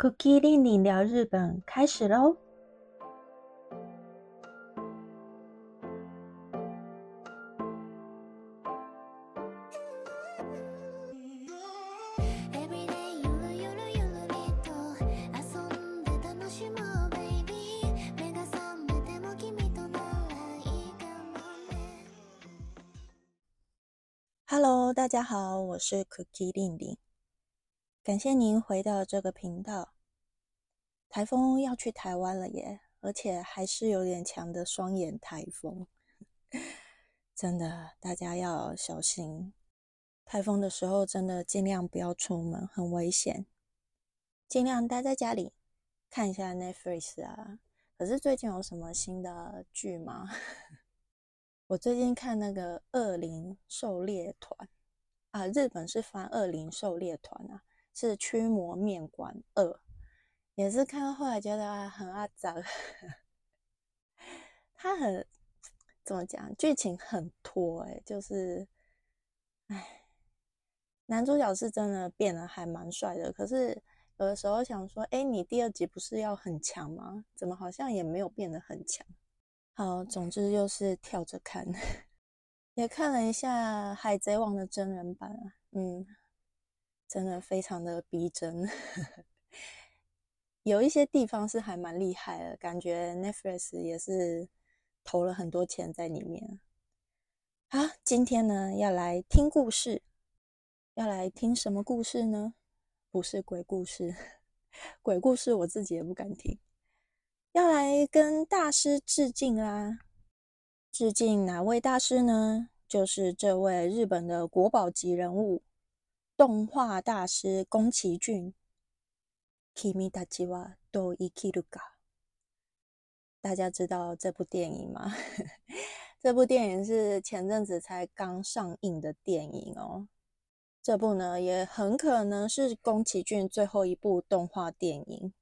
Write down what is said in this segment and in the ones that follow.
Cookie 令你聊日本开始喽！Hello，大家好，我是 Cookie 令令，感谢您回到这个频道。台风要去台湾了耶，而且还是有点强的双眼台风，真的大家要小心。台风的时候真的尽量不要出门，很危险，尽量待在家里看一下 Netflix 啊。可是最近有什么新的剧吗？我最近看那个《恶灵狩猎团》啊，日本是翻《恶灵狩猎团》啊，是驱魔面馆二，也是看到后来觉得很阿脏，他很怎么讲，剧情很拖哎，就是哎，男主角是真的变得还蛮帅的，可是有的时候想说，哎，你第二集不是要很强吗？怎么好像也没有变得很强？好，总之就是跳着看，也看了一下《海贼王》的真人版啊，嗯，真的非常的逼真，有一些地方是还蛮厉害的，感觉 Netflix 也是投了很多钱在里面。好，今天呢要来听故事，要来听什么故事呢？不是鬼故事，鬼故事我自己也不敢听。要来跟大师致敬啦！致敬哪位大师呢？就是这位日本的国宝级人物——动画大师宫崎骏。Kimi Tachiwa Do Ikiruka。大家知道这部电影吗？这部电影是前阵子才刚上映的电影哦。这部呢，也很可能是宫崎骏最后一部动画电影。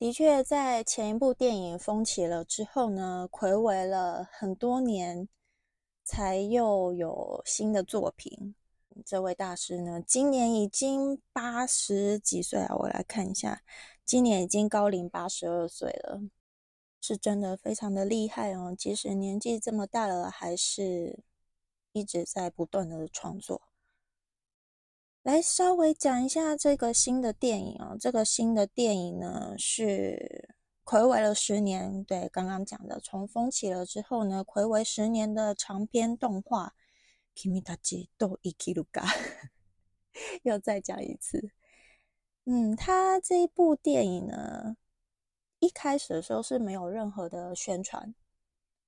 的确，在前一部电影封起了之后呢，暌违了很多年，才又有新的作品。这位大师呢，今年已经八十几岁啊！我来看一下，今年已经高龄八十二岁了，是真的非常的厉害哦。即使年纪这么大了，还是一直在不断的创作。来稍微讲一下这个新的电影啊，这个新的电影呢是暌违了十年，对，刚刚讲的从风起了之后呢，暌违十年的长篇动画《Kimi Tachi Do Ikiruga》，又 再讲一次。嗯，他这一部电影呢，一开始的时候是没有任何的宣传，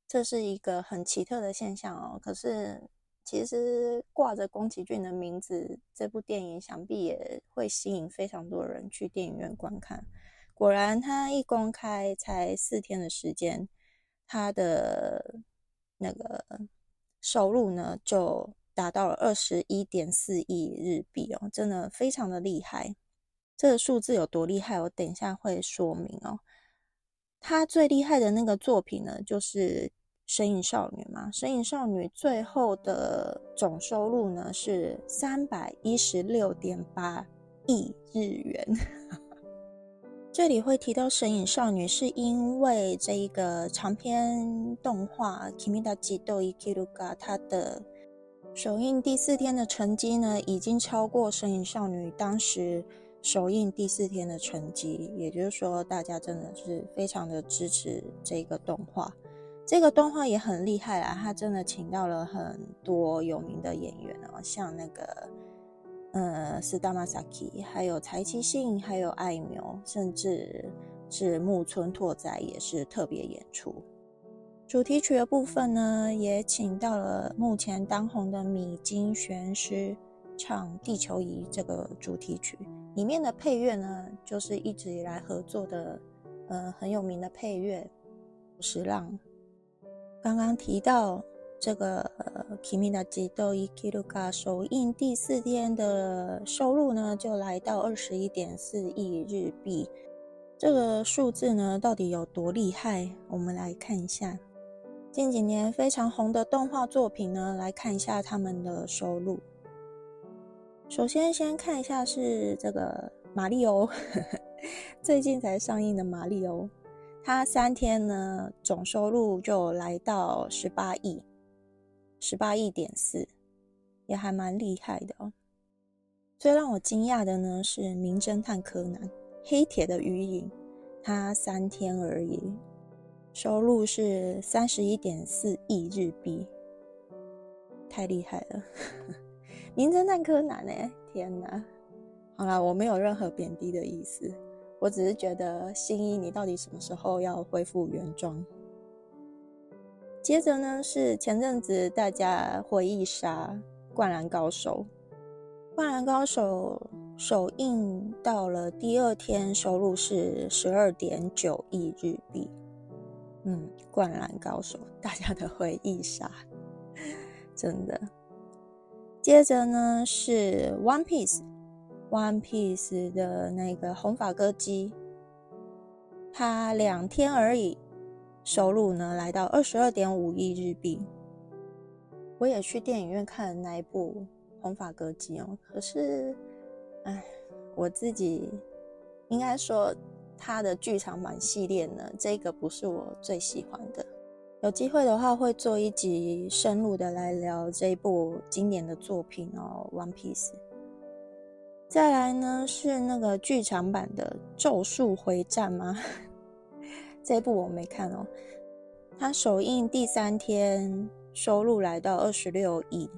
这是一个很奇特的现象哦。可是。其实挂着宫崎骏的名字，这部电影想必也会吸引非常多人去电影院观看。果然，他一公开才四天的时间，他的那个收入呢就达到了二十一点四亿日币哦，真的非常的厉害。这个数字有多厉害，我等一下会说明哦。他最厉害的那个作品呢，就是。神隐少女嘛，神隐少女最后的总收入呢是三百一十六点八亿日元。这里会提到神隐少女，是因为这一个长篇动画《Kimi d 斗 Ikiruga》它的首映第四天的成绩呢，已经超过神隐少女当时首映第四天的成绩，也就是说，大家真的是非常的支持这个动画。这个动画也很厉害啊，他真的请到了很多有名的演员哦，像那个呃，是大马萨基，还有柴崎幸，还有爱苗，甚至是木村拓哉也是特别演出。主题曲的部分呢，也请到了目前当红的米津玄师唱《地球仪》这个主题曲，里面的配乐呢，就是一直以来合作的呃很有名的配乐十浪。刚刚提到这个《Kimi da Jido Ikiruga》首映第四天的收入呢，就来到二十一点四亿日币。这个数字呢，到底有多厉害？我们来看一下近几年非常红的动画作品呢，来看一下他们的收入。首先，先看一下是这个马里奥，最近才上映的《马里欧》，它三天呢总收入就来到十八亿，十八亿点四，也还蛮厉害的哦。最让我惊讶的呢是《名侦探柯南：黑铁的余影》，它三天而已，收入是三十一点四亿日币，太厉害了！《名侦探柯南》哎，天哪！好啦，我没有任何贬低的意思，我只是觉得新一，你到底什么时候要恢复原装？接着呢，是前阵子大家回忆杀《灌篮高手》，《灌篮高手》首映到了第二天，收入是十二点九亿日币。嗯，《灌篮高手》大家的回忆杀，真的。接着呢，是《One Piece》。One Piece 的那个红发歌姬，他两天而已，收入呢来到二十二点五亿日币。我也去电影院看了那一部红发歌姬哦，可是，哎，我自己应该说他的剧场版系列呢，这个不是我最喜欢的。有机会的话，会做一集深入的来聊这一部经典的作品哦，《One Piece》。再来呢是那个剧场版的《咒术回战》吗？这部我没看哦。它首映第三天收入来到二十六亿，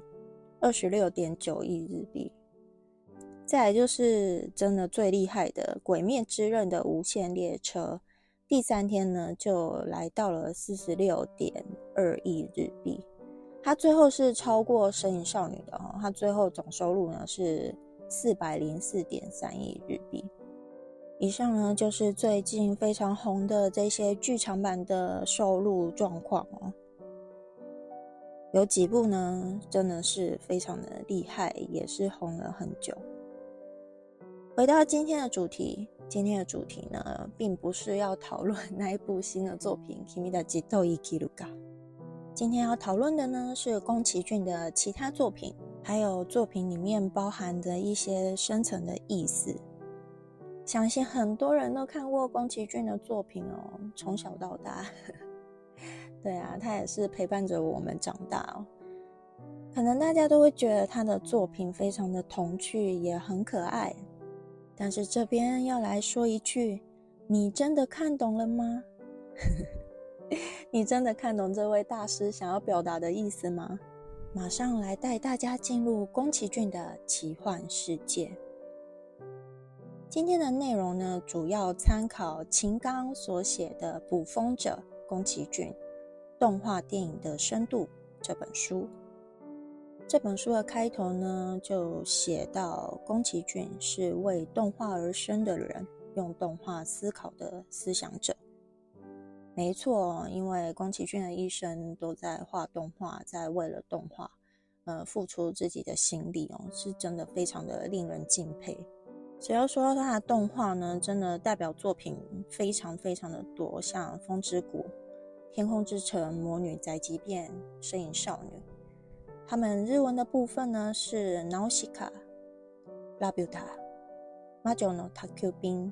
二十六点九亿日币。再来就是真的最厉害的《鬼灭之刃》的无限列车，第三天呢就来到了四十六点二亿日币。它最后是超过《神隐少女》的哦，它最后总收入呢是。四百零四点三亿日币以上呢，就是最近非常红的这些剧场版的收入状况哦。有几部呢，真的是非常的厉害，也是红了很久。回到今天的主题，今天的主题呢，并不是要讨论 那一部新的作品《Kimi da Jito Ikiruga》，今天要讨论的呢，是宫崎骏的其他作品。还有作品里面包含的一些深层的意思，相信很多人都看过宫崎骏的作品哦，从小到大，对啊，他也是陪伴着我们长大哦。可能大家都会觉得他的作品非常的童趣，也很可爱。但是这边要来说一句，你真的看懂了吗？你真的看懂这位大师想要表达的意思吗？马上来带大家进入宫崎骏的奇幻世界。今天的内容呢，主要参考秦刚所写的《捕风者：宫崎骏动画电影的深度》这本书。这本书的开头呢，就写到宫崎骏是为动画而生的人，用动画思考的思想者。没错，因为宫崎骏的一生都在画动画，在为了动画，呃，付出自己的心力哦，是真的非常的令人敬佩。只要说到他的动画呢，真的代表作品非常非常的多，像《风之谷》《天空之城》《魔女宅急便》《身影少女》。他们日文的部分呢是 Nausicaa、Labuta、Majo no Takubin、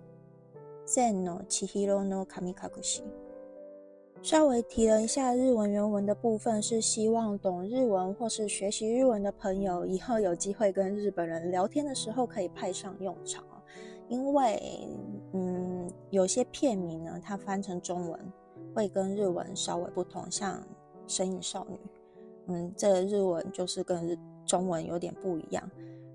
Zen no Chihiro no Kamikakushi。稍微提了一下日文原文的部分，是希望懂日文或是学习日文的朋友，以后有机会跟日本人聊天的时候可以派上用场。因为，嗯，有些片名呢，它翻成中文会跟日文稍微不同，像《身影少女》，嗯，这日文就是跟中文有点不一样。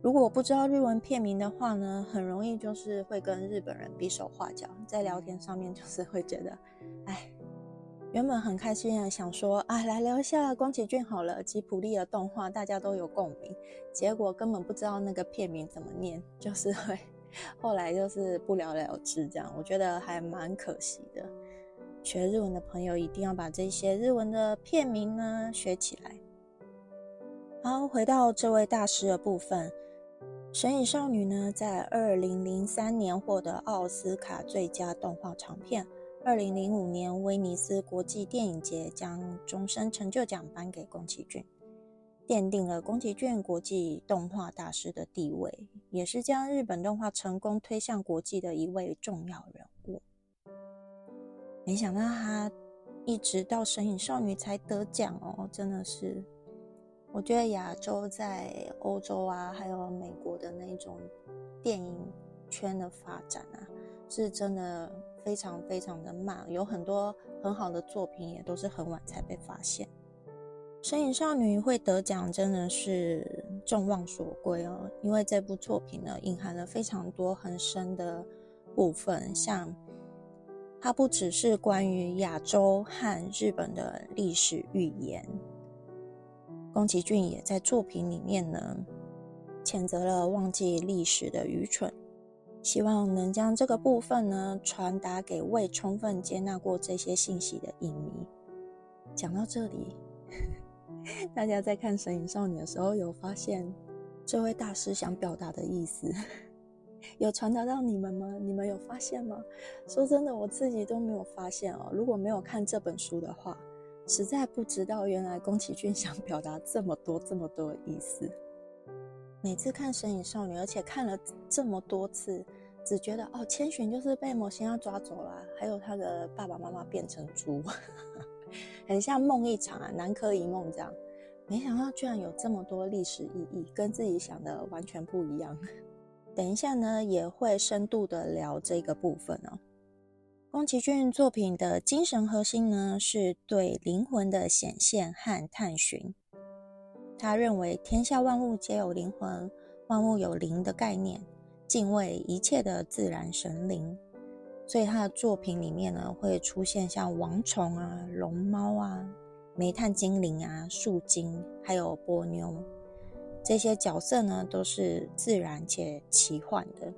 如果不知道日文片名的话呢，很容易就是会跟日本人比手画脚，在聊天上面就是会觉得，哎。原本很开心的想说啊，来聊一下宫崎骏好了，吉普力的动画大家都有共鸣。结果根本不知道那个片名怎么念，就是会后来就是不了了之这样，我觉得还蛮可惜的。学日文的朋友一定要把这些日文的片名呢学起来。好，回到这位大师的部分，《神隐少女》呢，在二零零三年获得奥斯卡最佳动画长片。二零零五年，威尼斯国际电影节将终身成就奖颁给宫崎骏。奠定了宫崎骏国际动画大师的地位，也是将日本动画成功推向国际的一位重要人物。没想到他一直到《神隐少女》才得奖哦，真的是。我觉得亚洲在欧洲啊，还有美国的那种电影圈的发展啊，是真的非常非常的慢，有很多很好的作品也都是很晚才被发现。《神隐少女》会得奖真的是众望所归哦，因为这部作品呢，隐含了非常多很深的部分，像。它不只是关于亚洲和日本的历史寓言，宫崎骏也在作品里面呢，谴责了忘记历史的愚蠢，希望能将这个部分呢传达给未充分接纳过这些信息的影迷。讲到这里，大家在看《神隐少女》的时候，有发现这位大师想表达的意思？有传达到你们吗？你们有发现吗？说真的，我自己都没有发现哦。如果没有看这本书的话，实在不知道原来宫崎骏想表达这么多、这么多的意思。每次看《神隐少女》，而且看了这么多次，只觉得哦，千寻就是被魔仙要抓走了，还有他的爸爸妈妈变成猪，很像梦一场啊，南柯一梦这样。没想到居然有这么多历史意义，跟自己想的完全不一样。等一下呢，也会深度的聊这个部分哦。宫崎骏作品的精神核心呢，是对灵魂的显现和探寻。他认为天下万物皆有灵魂，万物有灵的概念，敬畏一切的自然神灵。所以他的作品里面呢，会出现像王虫啊、龙猫啊、煤炭精灵啊、树精，还有波妞。这些角色呢，都是自然且奇幻的。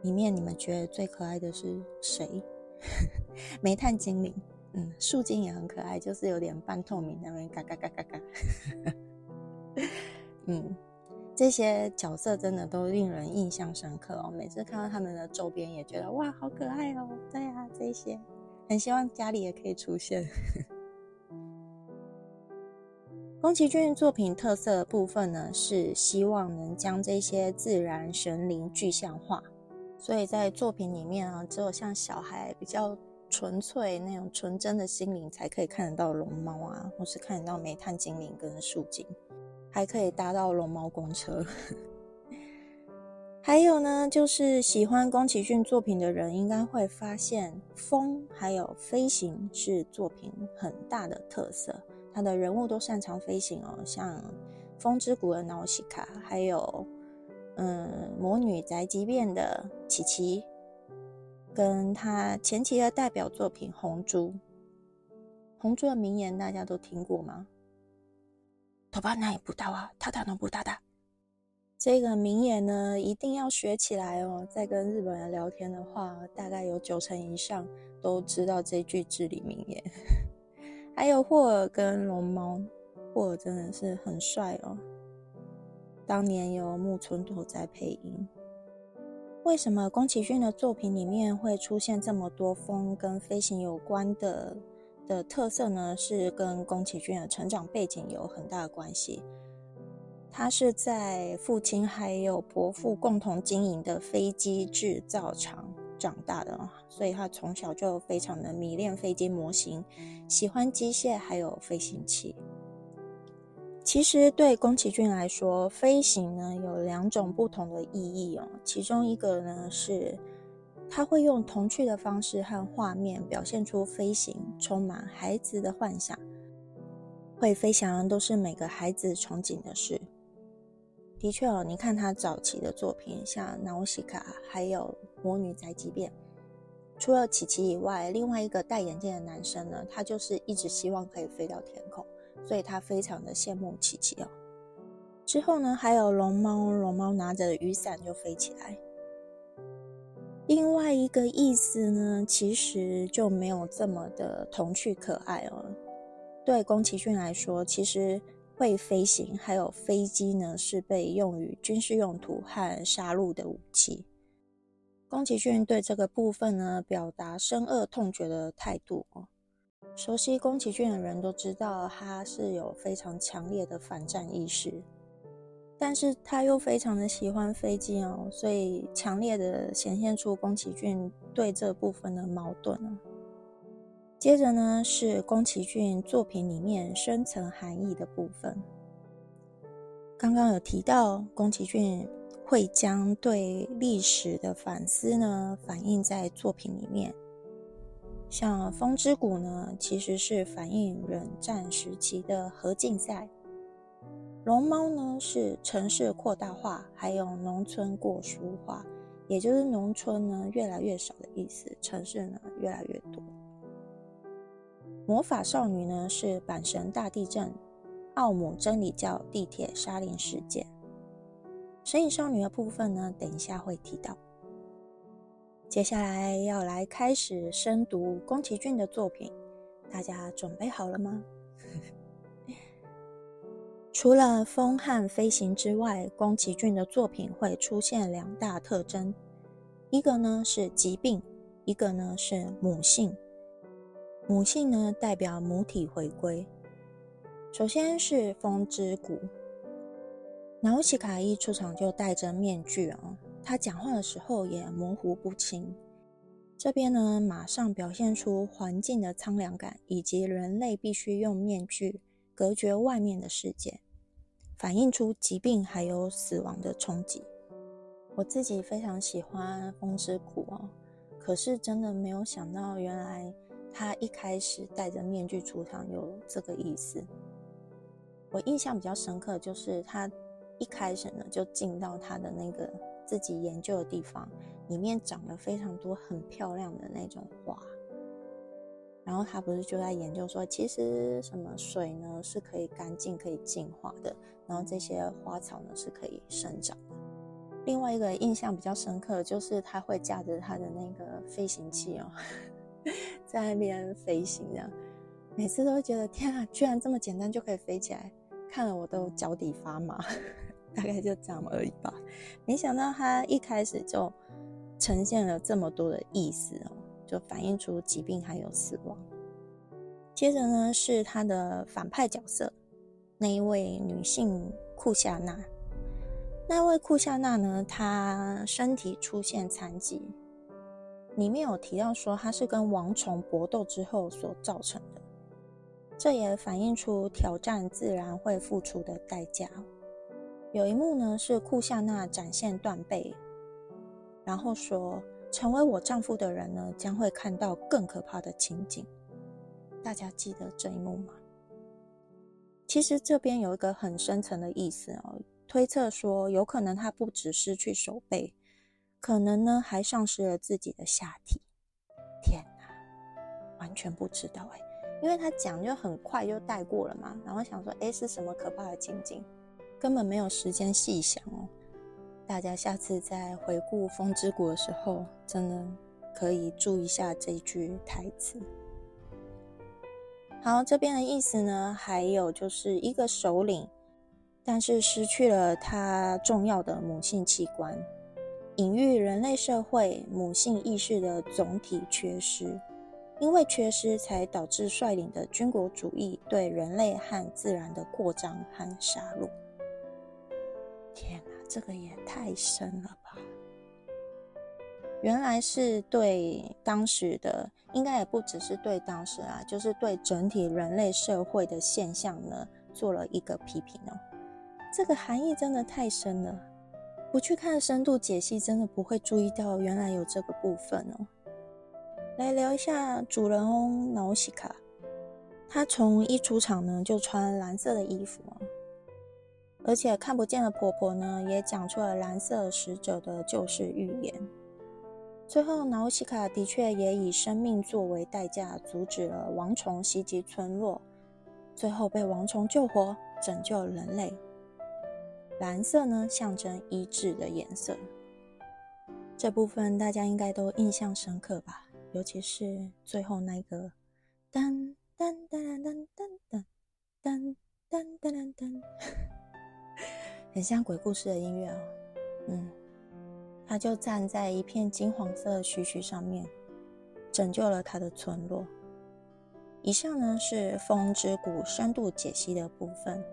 里面你们觉得最可爱的是谁？煤炭精灵，嗯，树精也很可爱，就是有点半透明，那边嘎嘎嘎嘎嘎。嗯，这些角色真的都令人印象深刻哦。每次看到他们的周边，也觉得哇，好可爱哦。对啊，这些很希望家里也可以出现。宫崎骏作品特色的部分呢，是希望能将这些自然神灵具象化，所以在作品里面啊，只有像小孩比较纯粹那种纯真的心灵，才可以看得到龙猫啊，或是看得到煤炭精灵跟树精，还可以搭到龙猫公车。还有呢，就是喜欢宫崎骏作品的人，应该会发现风还有飞行是作品很大的特色。他的人物都擅长飞行哦，像《风之谷》的瑙西卡，还有嗯魔女宅急便的琪琪，跟他前期的代表作品《红猪》。红猪的名言大家都听过吗？头发那也不到啊，他打能不打打？这个名言呢，一定要学起来哦。在跟日本人聊天的话，大概有九成以上都知道这句至理名言。还有霍尔跟龙猫，霍尔真的是很帅哦。当年有木村拓哉配音。为什么宫崎骏的作品里面会出现这么多风跟飞行有关的的特色呢？是跟宫崎骏的成长背景有很大的关系。他是在父亲还有伯父共同经营的飞机制造厂。长大的，所以他从小就非常的迷恋飞机模型，喜欢机械还有飞行器。其实对宫崎骏来说，飞行呢有两种不同的意义哦。其中一个呢是他会用童趣的方式和画面表现出飞行充满孩子的幻想，会飞翔都是每个孩子憧憬的事。的确哦，你看他早期的作品，像《瑙西卡》还有《魔女宅急便》，除了琪琪以外，另外一个戴眼镜的男生呢，他就是一直希望可以飞到天空，所以他非常的羡慕琪琪哦。之后呢，还有龙猫，龙猫拿着雨伞就飞起来。另外一个意思呢，其实就没有这么的童趣可爱哦。对宫崎骏来说，其实。会飞行，还有飞机呢，是被用于军事用途和杀戮的武器。宫崎骏对这个部分呢，表达深恶痛绝的态度哦。熟悉宫崎骏的人都知道，他是有非常强烈的反战意识，但是他又非常的喜欢飞机哦，所以强烈的显现出宫崎骏对这部分的矛盾哦。接着呢，是宫崎骏作品里面深层含义的部分。刚刚有提到，宫崎骏会将对历史的反思呢反映在作品里面。像《风之谷》呢，其实是反映冷战时期的核竞赛；《龙猫》呢，是城市扩大化，还有农村过疏化，也就是农村呢越来越少的意思，城市呢越来越多。魔法少女呢是阪神大地震、奥姆真理教地铁沙林事件。神隐少女的部分呢，等一下会提到。接下来要来开始深读宫崎骏的作品，大家准备好了吗？除了风和飞行之外，宫崎骏的作品会出现两大特征，一个呢是疾病，一个呢是母性。母性呢，代表母体回归。首先是《风之谷》，纳乌西卡一出场就戴着面具啊，他讲话的时候也模糊不清。这边呢，马上表现出环境的苍凉感，以及人类必须用面具隔绝外面的世界，反映出疾病还有死亡的冲击。我自己非常喜欢《风之谷》哦，可是真的没有想到，原来。他一开始戴着面具出场有这个意思。我印象比较深刻，就是他一开始呢就进到他的那个自己研究的地方，里面长了非常多很漂亮的那种花。然后他不是就在研究说，其实什么水呢是可以干净、可以净化的，然后这些花草呢是可以生长的。另外一个印象比较深刻的，就是他会驾着他的那个飞行器哦。在那边飞行，这样每次都会觉得天啊，居然这么简单就可以飞起来，看了我都脚底发麻。大概就这样而已吧。没想到他一开始就呈现了这么多的意思哦，就反映出疾病还有死亡。接着呢，是他的反派角色，那一位女性库夏娜。那位库夏娜呢，她身体出现残疾。里面有提到说，她是跟王虫搏斗之后所造成的，这也反映出挑战自然会付出的代价。有一幕呢，是库夏娜展现断背，然后说：“成为我丈夫的人呢，将会看到更可怕的情景。”大家记得这一幕吗？其实这边有一个很深层的意思哦，推测说，有可能他不止失去手背。可能呢，还丧失了自己的下体。天哪，完全不知道哎，因为他讲就很快就带过了嘛。然后想说，哎，是什么可怕的情景？根本没有时间细想哦。大家下次在回顾《风之谷》的时候，真的可以注意一下这句台词。好，这边的意思呢，还有就是一个首领，但是失去了他重要的母性器官。隐喻人类社会母性意识的总体缺失，因为缺失才导致率领的军国主义对人类和自然的扩张和杀戮。天哪，这个也太深了吧！原来是对当时的，应该也不只是对当时啊，就是对整体人类社会的现象呢，做了一个批评哦。这个含义真的太深了。不去看深度解析，真的不会注意到原来有这个部分哦。来聊一下主人翁瑙西卡，他从一出场呢就穿蓝色的衣服，而且看不见的婆婆呢也讲出了蓝色使者的救世预言。最后，瑙西卡的确也以生命作为代价，阻止了王虫袭击村落，最后被王虫救活，拯救人类。蓝色呢，象征医治的颜色。这部分大家应该都印象深刻吧？尤其是最后那个噔噔噔噔噔噔噔噔噔噔噔，很像鬼故事的音乐哦。嗯，他就站在一片金黄色的须须上面，拯救了他的村落。以上呢是《风之谷》深度解析的部分。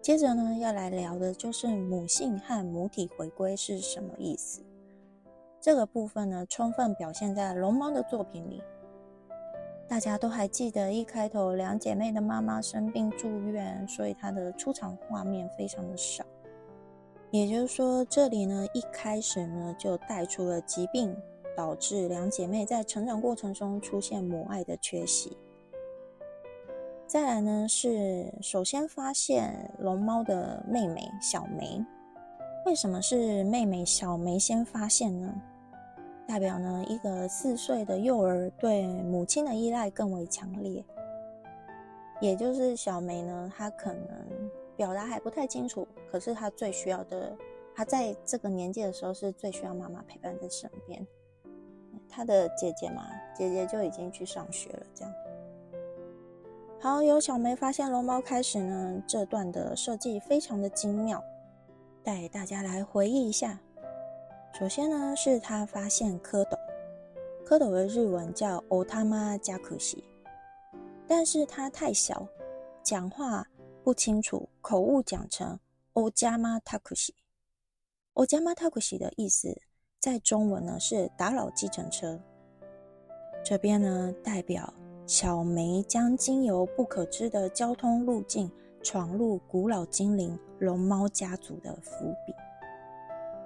接着呢，要来聊的就是母性和母体回归是什么意思。这个部分呢，充分表现在龙猫的作品里。大家都还记得一开头两姐妹的妈妈生病住院，所以她的出场画面非常的少。也就是说，这里呢一开始呢就带出了疾病导致两姐妹在成长过程中出现母爱的缺席。再来呢，是首先发现龙猫的妹妹小梅。为什么是妹妹小梅先发现呢？代表呢，一个四岁的幼儿对母亲的依赖更为强烈。也就是小梅呢，她可能表达还不太清楚，可是她最需要的，她在这个年纪的时候是最需要妈妈陪伴在身边。她的姐姐嘛，姐姐就已经去上学了，这样。好，由小梅发现龙猫开始呢，这段的设计非常的精妙，带大家来回忆一下。首先呢，是他发现蝌蚪，蝌蚪的日文叫 Otama Jakushi，但是它太小，讲话不清楚，口误讲成 Ojama Takushi。Ojama Takushi 的意思在中文呢是打扰计程车，这边呢代表。小梅将经由不可知的交通路径闯入古老精灵龙猫家族的伏笔，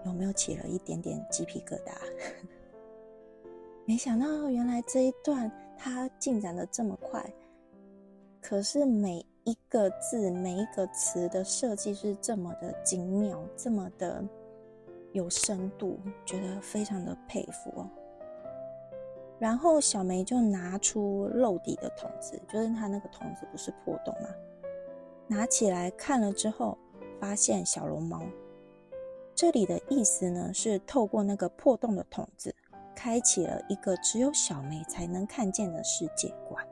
有没有起了一点点鸡皮疙瘩？没想到原来这一段它进展的这么快，可是每一个字、每一个词的设计是这么的精妙，这么的有深度，觉得非常的佩服哦。然后小梅就拿出漏底的筒子，就是它那个筒子不是破洞吗？拿起来看了之后，发现小龙猫。这里的意思呢，是透过那个破洞的筒子，开启了一个只有小梅才能看见的世界观。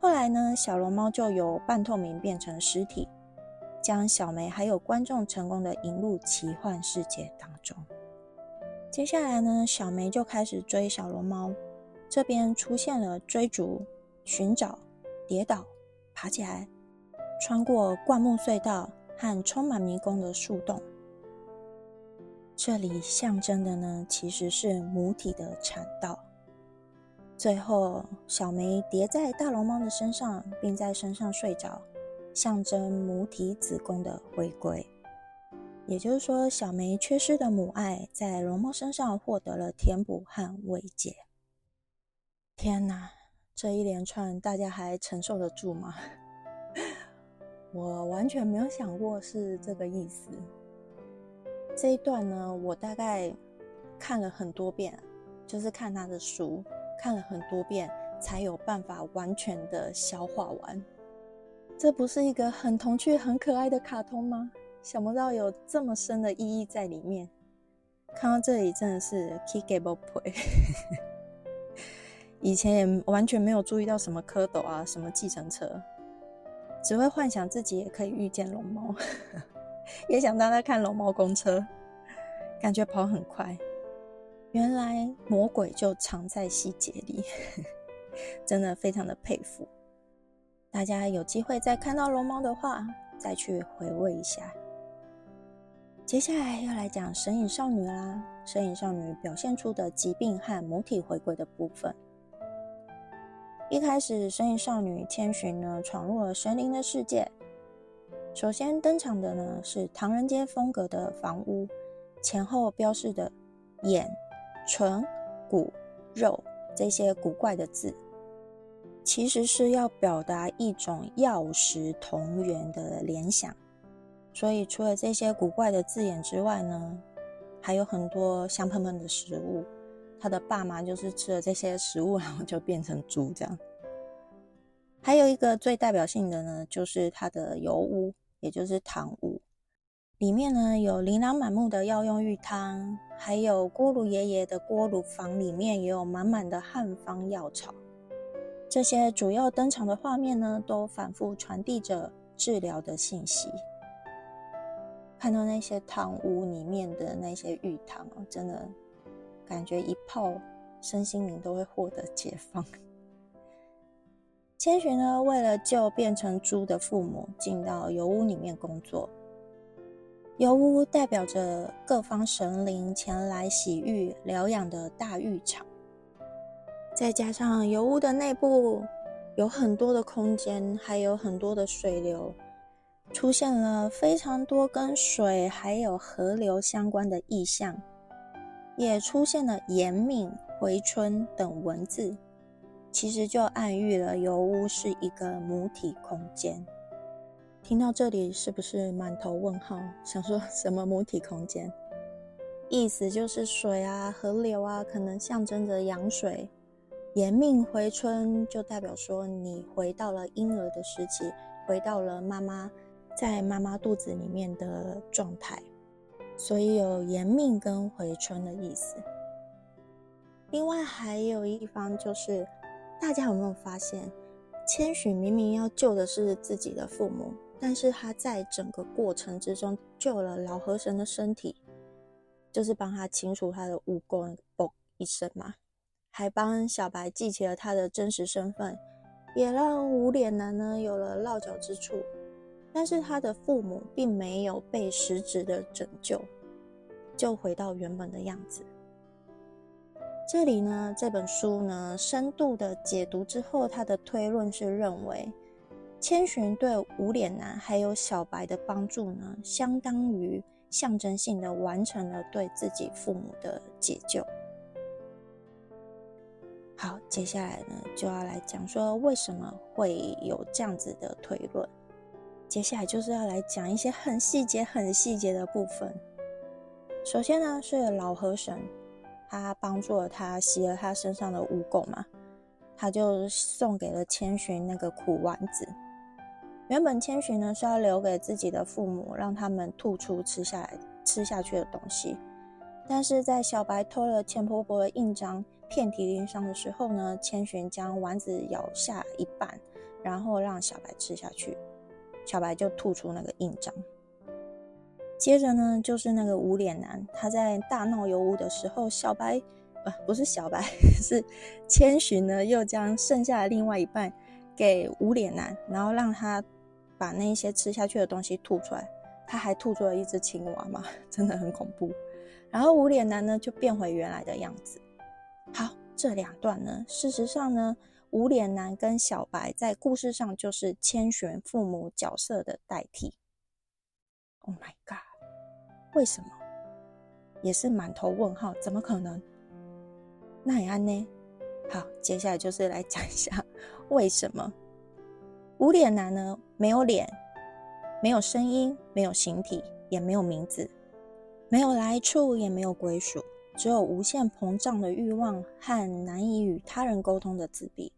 后来呢，小龙猫就由半透明变成实体，将小梅还有观众成功的引入奇幻世界当中。接下来呢，小梅就开始追小龙猫，这边出现了追逐、寻找、跌倒、爬起来、穿过灌木隧道和充满迷宫的树洞。这里象征的呢，其实是母体的产道。最后，小梅叠在大龙猫的身上，并在身上睡着，象征母体子宫的回归。也就是说，小梅缺失的母爱在龙猫身上获得了填补和慰藉。天哪，这一连串大家还承受得住吗？我完全没有想过是这个意思。这一段呢，我大概看了很多遍，就是看他的书，看了很多遍，才有办法完全的消化完。这不是一个很童趣、很可爱的卡通吗？想不到有这么深的意义在里面。看到这里真的是 kickable play。以前也完全没有注意到什么蝌蚪啊，什么计程车，只会幻想自己也可以遇见龙猫，也想当他看龙猫公车，感觉跑很快。原来魔鬼就藏在细节里，真的非常的佩服。大家有机会再看到龙猫的话，再去回味一下。接下来要来讲神隐少女啦。神隐少女表现出的疾病和母体回归的部分。一开始，神隐少女千寻呢闯入了神灵的世界。首先登场的呢是唐人街风格的房屋，前后标示的眼、唇、骨、肉这些古怪的字，其实是要表达一种药食同源的联想。所以，除了这些古怪的字眼之外呢，还有很多香喷喷的食物。他的爸妈就是吃了这些食物，然后就变成猪这样。还有一个最代表性的呢，就是他的油屋，也就是堂屋。里面呢有琳琅满目的药用浴汤，还有锅炉爷爷的锅炉房里面也有满满的汉方药草。这些主要登场的画面呢，都反复传递着治疗的信息。看到那些汤屋里面的那些浴汤真的感觉一泡身心灵都会获得解放。千寻呢，为了救变成猪的父母，进到油屋里面工作。油屋代表着各方神灵前来洗浴疗养的大浴场，再加上油屋的内部有很多的空间，还有很多的水流，出现了非常多跟水还有河流相关的意象，也出现了延命、回春等文字。其实就暗喻了油屋是一个母体空间。听到这里，是不是满头问号？想说什么母体空间？意思就是水啊、河流啊，可能象征着阳水。延命回春，就代表说你回到了婴儿的时期，回到了妈妈在妈妈肚子里面的状态，所以有延命跟回春的意思。另外还有一方就是。大家有没有发现，千寻明明要救的是自己的父母，但是他在整个过程之中救了老河神的身体，就是帮他清除他的污垢，嘣一声嘛，还帮小白记起了他的真实身份，也让无脸男呢有了落脚之处。但是他的父母并没有被实质的拯救，就回到原本的样子。这里呢，这本书呢，深度的解读之后，他的推论是认为，千寻对无脸男还有小白的帮助呢，相当于象征性的完成了对自己父母的解救。好，接下来呢，就要来讲说为什么会有这样子的推论。接下来就是要来讲一些很细节、很细节的部分。首先呢，是老河神。他帮助了他洗了他身上的污垢嘛，他就送给了千寻那个苦丸子。原本千寻呢是要留给自己的父母，让他们吐出吃下来吃下去的东西。但是在小白偷了钱婆婆的印章遍体鳞伤的时候呢，千寻将丸子咬下一半，然后让小白吃下去，小白就吐出那个印章。接着呢，就是那个无脸男，他在大闹油屋的时候，小白，呃，不是小白，是千寻呢，又将剩下的另外一半给无脸男，然后让他把那些吃下去的东西吐出来，他还吐出了一只青蛙嘛，真的很恐怖。然后无脸男呢，就变回原来的样子。好，这两段呢，事实上呢，无脸男跟小白在故事上就是千寻父母角色的代替。Oh my god！为什么？也是满头问号，怎么可能？那也安呢？好，接下来就是来讲一下为什么无脸男呢？没有脸，没有声音，没有形体，也没有名字，没有来处，也没有归属，只有无限膨胀的欲望和难以与他人沟通的自闭。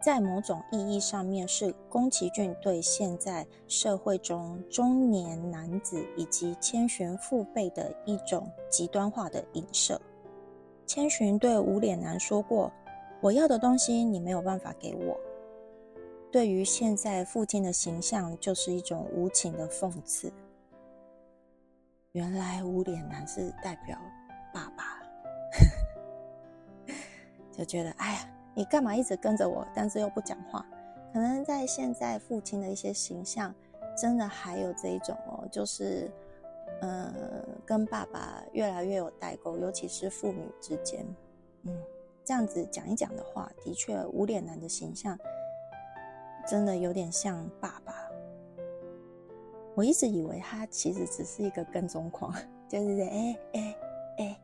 在某种意义上面，是宫崎骏对现在社会中中年男子以及千寻父辈的一种极端化的影射。千寻对无脸男说过：“我要的东西，你没有办法给我。”对于现在父亲的形象，就是一种无情的讽刺。原来无脸男是代表爸爸，就觉得哎呀。你干嘛一直跟着我，但是又不讲话？可能在现在父亲的一些形象，真的还有这一种哦，就是，呃，跟爸爸越来越有代沟，尤其是父女之间。嗯，这样子讲一讲的话，的确无脸男的形象，真的有点像爸爸。我一直以为他其实只是一个跟踪狂，就是哎哎哎，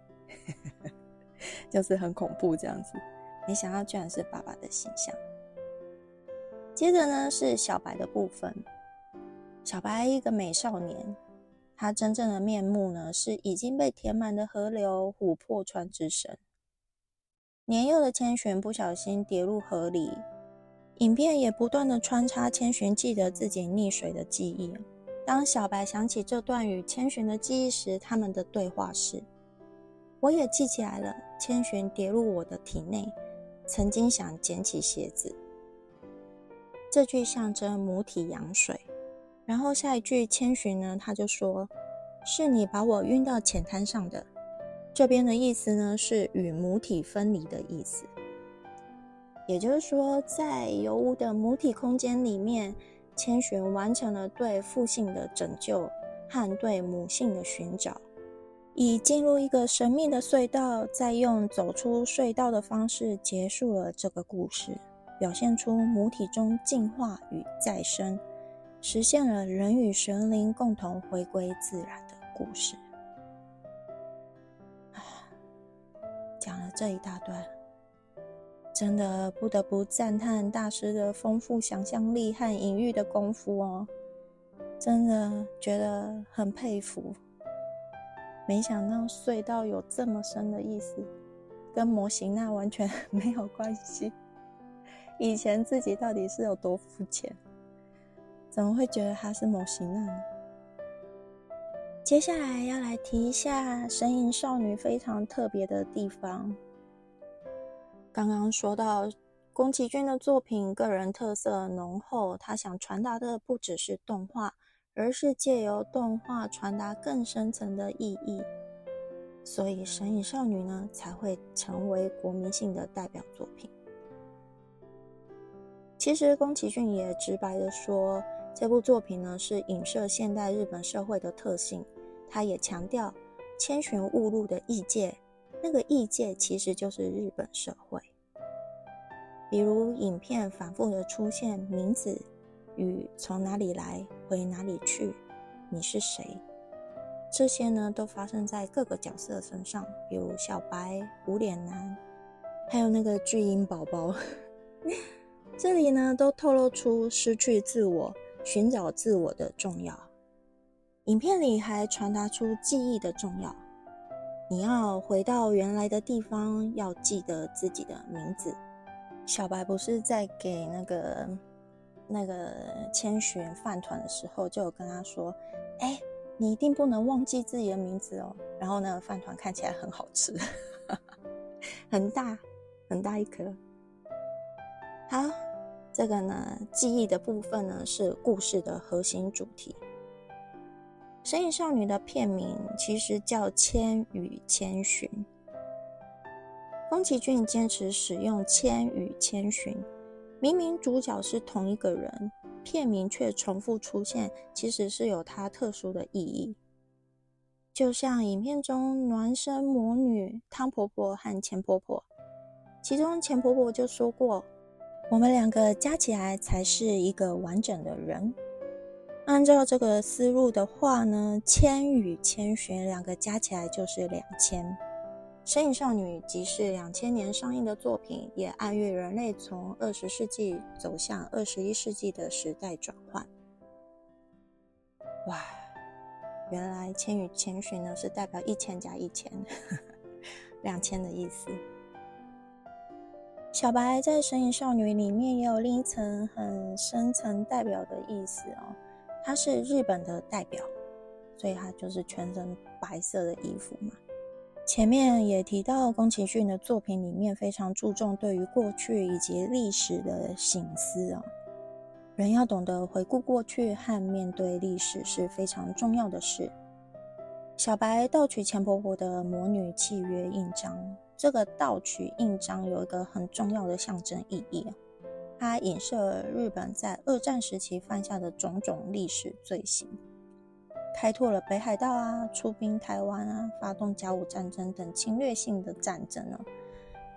就是很恐怖这样子。没想到居然是爸爸的形象。接着呢是小白的部分，小白一个美少年，他真正的面目呢是已经被填满的河流、琥珀川之神。年幼的千寻不小心跌入河里，影片也不断的穿插千寻记得自己溺水的记忆。当小白想起这段与千寻的记忆时，他们的对话是：“我也记起来了，千寻跌入我的体内。”曾经想捡起鞋子，这句象征母体羊水。然后下一句千寻呢，他就说：“是你把我运到浅滩上的。”这边的意思呢是与母体分离的意思，也就是说，在油污的母体空间里面，千寻完成了对父性的拯救和对母性的寻找。以进入一个神秘的隧道，再用走出隧道的方式结束了这个故事，表现出母体中进化与再生，实现了人与神灵共同回归自然的故事。讲了这一大段，真的不得不赞叹大师的丰富想象力和隐喻的功夫哦，真的觉得很佩服。没想到隧道有这么深的意思，跟模型那完全 没有关系。以前自己到底是有多肤浅？怎么会觉得它是模型呢？接下来要来提一下《神隐少女》非常特别的地方。刚刚说到宫崎骏的作品个人特色浓厚，他想传达的不只是动画。而是借由动画传达更深层的意义，所以《神隐少女》呢才会成为国民性的代表作品。其实宫崎骏也直白的说，这部作品呢是影射现代日本社会的特性。他也强调，千寻误入的异界，那个异界其实就是日本社会。比如影片反复的出现名字。与从哪里来，回哪里去，你是谁？这些呢，都发生在各个角色身上，比如小白、无脸男，还有那个巨婴宝宝。这里呢，都透露出失去自我、寻找自我的重要。影片里还传达出记忆的重要。你要回到原来的地方，要记得自己的名字。小白不是在给那个。那个千寻饭团的时候，就有跟他说：“哎，你一定不能忘记自己的名字哦。”然后呢，饭团看起来很好吃，很大很大一颗。好，这个呢，记忆的部分呢是故事的核心主题。《神隐少女》的片名其实叫《千与千寻》，宫崎骏坚持使用“千与千寻”。明明主角是同一个人，片名却重复出现，其实是有它特殊的意义。就像影片中孪生魔女汤婆婆和钱婆婆，其中钱婆婆就说过：“我们两个加起来才是一个完整的人。”按照这个思路的话呢，千与千寻两个加起来就是两千。《神隐少女》即是两千年上映的作品，也暗喻人类从二十世纪走向二十一世纪的时代转换。哇，原来《千与千寻》呢是代表一千加一千，两千的意思。小白在《神隐少女》里面也有另一层很深层代表的意思哦，它是日本的代表，所以它就是全身白色的衣服嘛。前面也提到，宫崎骏的作品里面非常注重对于过去以及历史的醒思啊。人要懂得回顾过去和面对历史是非常重要的事。小白盗取钱婆婆的魔女契约印章，这个盗取印章有一个很重要的象征意义，它影射日本在二战时期犯下的种种历史罪行。开拓了北海道啊，出兵台湾啊，发动甲午战争等侵略性的战争呢，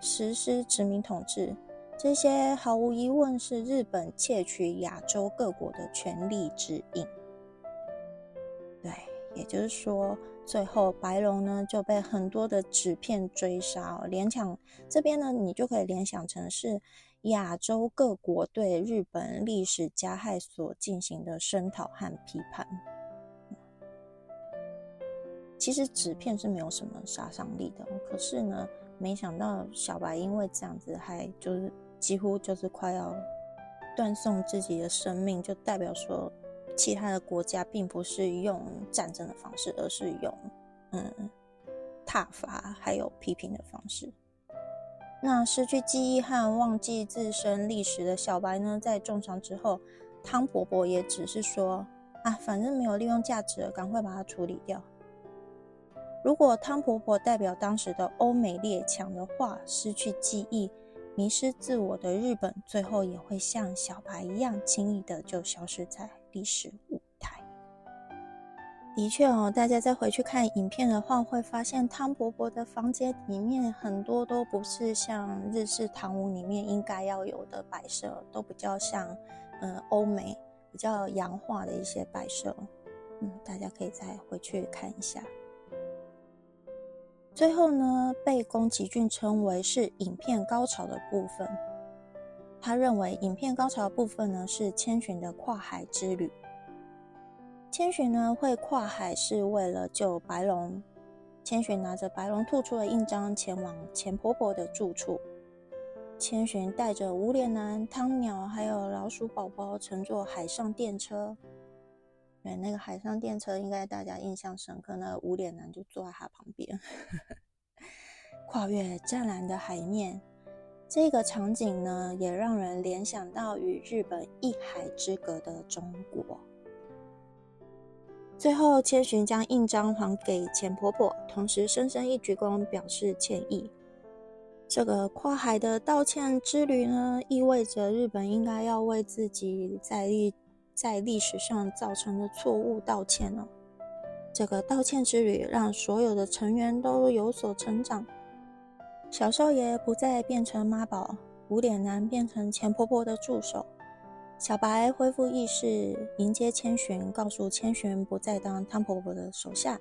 实施殖民统治，这些毫无疑问是日本窃取亚洲各国的权力之印。对，也就是说，最后白龙呢就被很多的纸片追杀哦。联想这边呢，你就可以联想成是亚洲各国对日本历史加害所进行的声讨和批判。其实纸片是没有什么杀伤力的，可是呢，没想到小白因为这样子，还就是几乎就是快要断送自己的生命，就代表说，其他的国家并不是用战争的方式，而是用嗯挞伐还有批评的方式。那失去记忆和忘记自身历史的小白呢，在重伤之后，汤伯伯也只是说啊，反正没有利用价值了，赶快把它处理掉。如果汤婆婆代表当时的欧美列强的话，失去记忆、迷失自我的日本，最后也会像小白一样，轻易的就消失在历史舞台。的确哦，大家再回去看影片的话，会发现汤婆婆的房间里面很多都不是像日式堂屋里面应该要有的摆设，都比较像嗯欧美比较洋化的一些摆设。嗯，大家可以再回去看一下。最后呢，被宫崎骏称为是影片高潮的部分。他认为影片高潮部分呢是千寻的跨海之旅。千寻呢会跨海是为了救白龙。千寻拿着白龙吐出的印章前往钱婆婆的住处。千寻带着无脸男、汤鸟还有老鼠宝宝乘坐海上电车。对，那个海上电车应该大家印象深刻，那个无脸男就坐在他旁边，跨越湛蓝的海面。这个场景呢，也让人联想到与日本一海之隔的中国。最后，千寻将印章还给钱婆婆，同时深深一鞠躬表示歉意。这个跨海的道歉之旅呢，意味着日本应该要为自己在历。在历史上造成的错误道歉了。这个道歉之旅让所有的成员都有所成长。小少爷不再变成妈宝，无脸男变成钱婆婆的助手，小白恢复意识，迎接千寻，告诉千寻不再当汤婆婆的手下，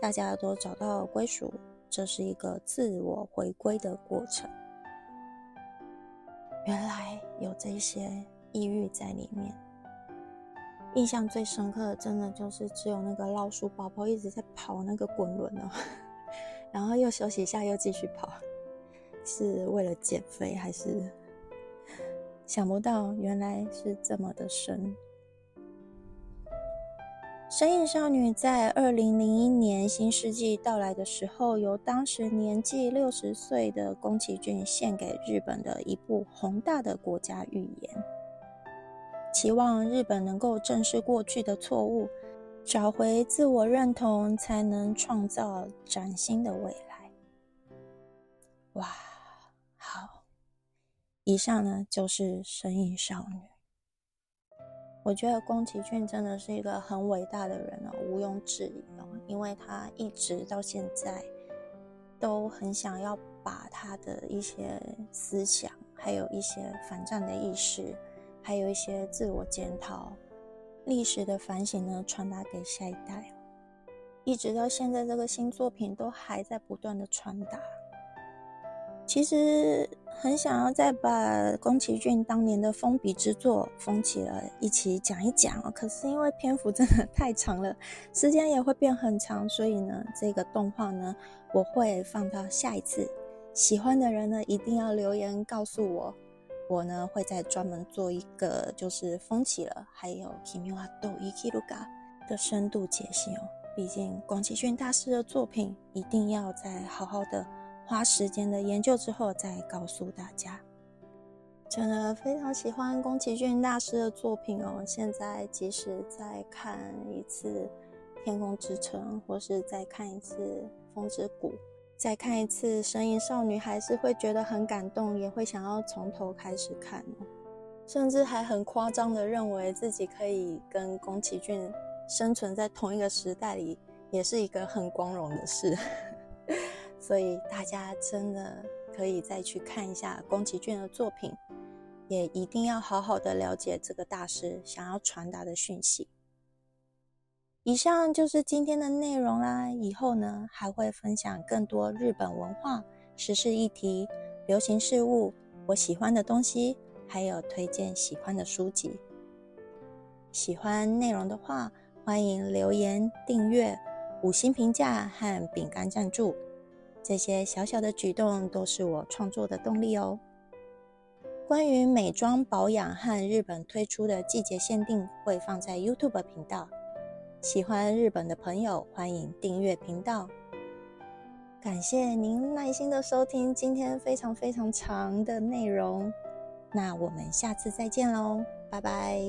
大家都找到归属，这是一个自我回归的过程。原来有这些抑郁在里面。印象最深刻的，真的就是只有那个老鼠宝宝一直在跑那个滚轮哦，然后又休息一下，又继续跑，是为了减肥还是？想不到原来是这么的深。《神隐少女》在二零零一年新世纪到来的时候，由当时年纪六十岁的宫崎骏献给日本的一部宏大的国家预言。期望日本能够正视过去的错误，找回自我认同，才能创造崭新的未来。哇，好！以上呢就是《神隐少女》。我觉得宫崎骏真的是一个很伟大的人哦，毋庸置疑哦，因为他一直到现在都很想要把他的一些思想，还有一些反战的意识。还有一些自我检讨、历史的反省呢，传达给下一代，一直到现在，这个新作品都还在不断的传达。其实很想要再把宫崎骏当年的封笔之作封起了一起讲一讲可是因为篇幅真的 太长了，时间也会变很长，所以呢，这个动画呢，我会放到下一次。喜欢的人呢，一定要留言告诉我。我呢会再专门做一个，就是风起了，还有《Kimiwa Do Ikiruga》的深度解析哦。毕竟宫崎骏大师的作品，一定要在好好的花时间的研究之后再告诉大家。真的非常喜欢宫崎骏大师的作品哦。现在即使再看一次《天空之城》，或是再看一次《风之谷》。再看一次《神隐少女》，还是会觉得很感动，也会想要从头开始看甚至还很夸张的认为自己可以跟宫崎骏生存在同一个时代里，也是一个很光荣的事。所以大家真的可以再去看一下宫崎骏的作品，也一定要好好的了解这个大师想要传达的讯息。以上就是今天的内容啦。以后呢，还会分享更多日本文化、时事议题、流行事物、我喜欢的东西，还有推荐喜欢的书籍。喜欢内容的话，欢迎留言、订阅、五星评价和饼干赞助。这些小小的举动都是我创作的动力哦。关于美妆保养和日本推出的季节限定，会放在 YouTube 频道。喜欢日本的朋友，欢迎订阅频道。感谢您耐心的收听今天非常非常长的内容，那我们下次再见喽，拜拜。